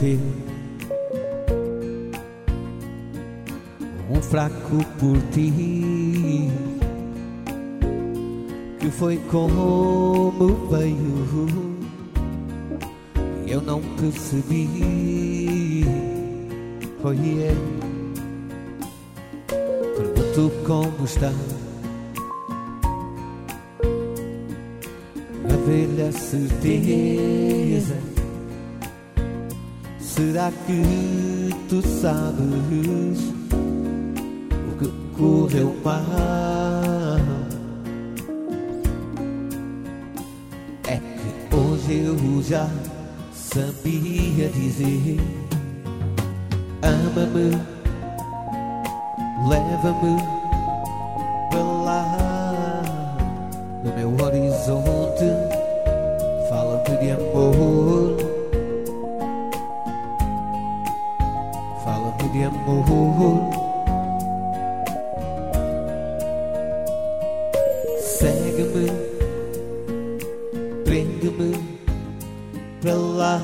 ter um fraco por ti que foi como veio. Eu não percebi oh yeah pergunto como está. A velha certeza será que tu sabes o que correu mal é que hoje eu já sabia dizer ama-me leva-me para lá. No meu horizonte de amor segue-me prende-me para lá.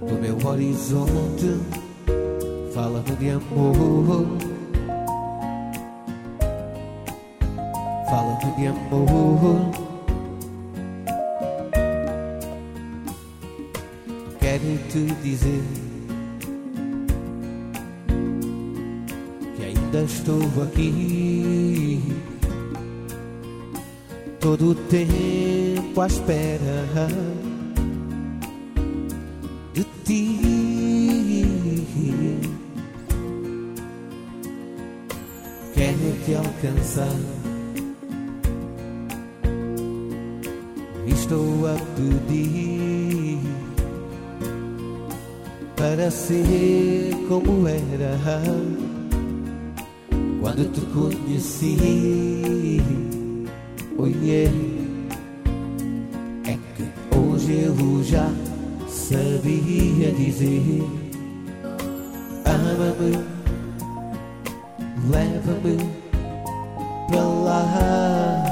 No meu horizonte fala-me de amor. Fala-me de amor. Quero te dizer ainda estou aqui todo tempo à espera de ti. Quero te alcançar. Estou a pedir para ser como era quando te conheci. Oh yeah. É que hoje eu já sabia dizer Ama-me, leva-me para lá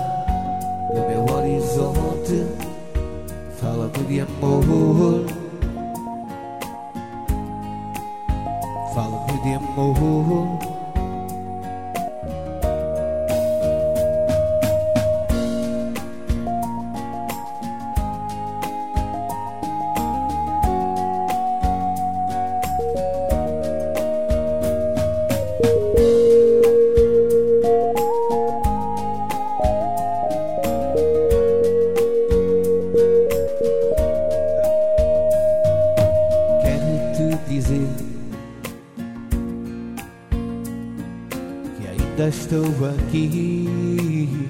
No meu horizonte Fala-me de amor dizer que ainda estou aqui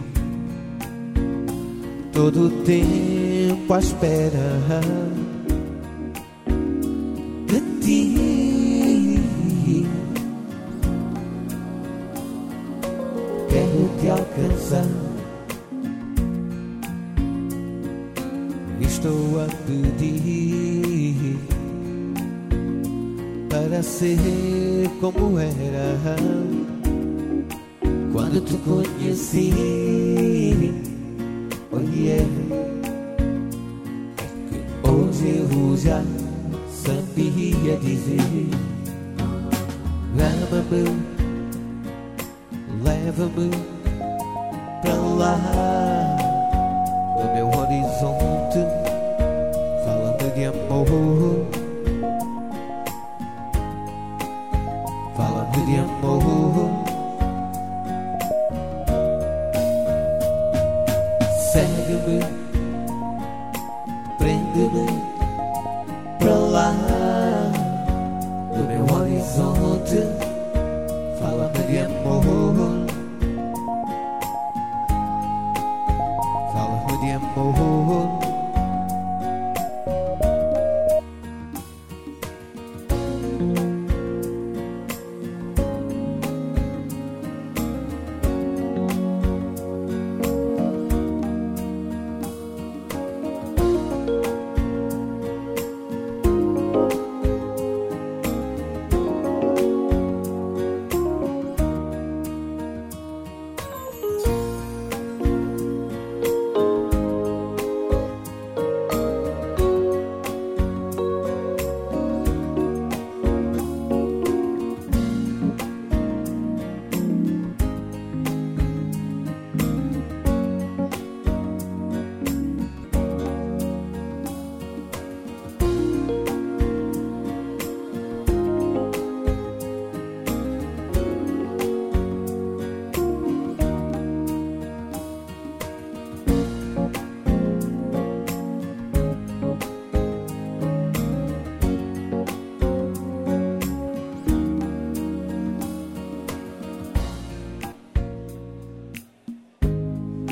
todo tempo à espera de ti. Quero te alcançar. Estou a pedir para ser como era quando te conheci. Yeah. É que hoje eu já sabia dizer: ama-me, leva-me para lá Fala-me de amor. Segue-me, prende-me para lá no meu horizonte. Fala-me de amor. Fala-me de amor.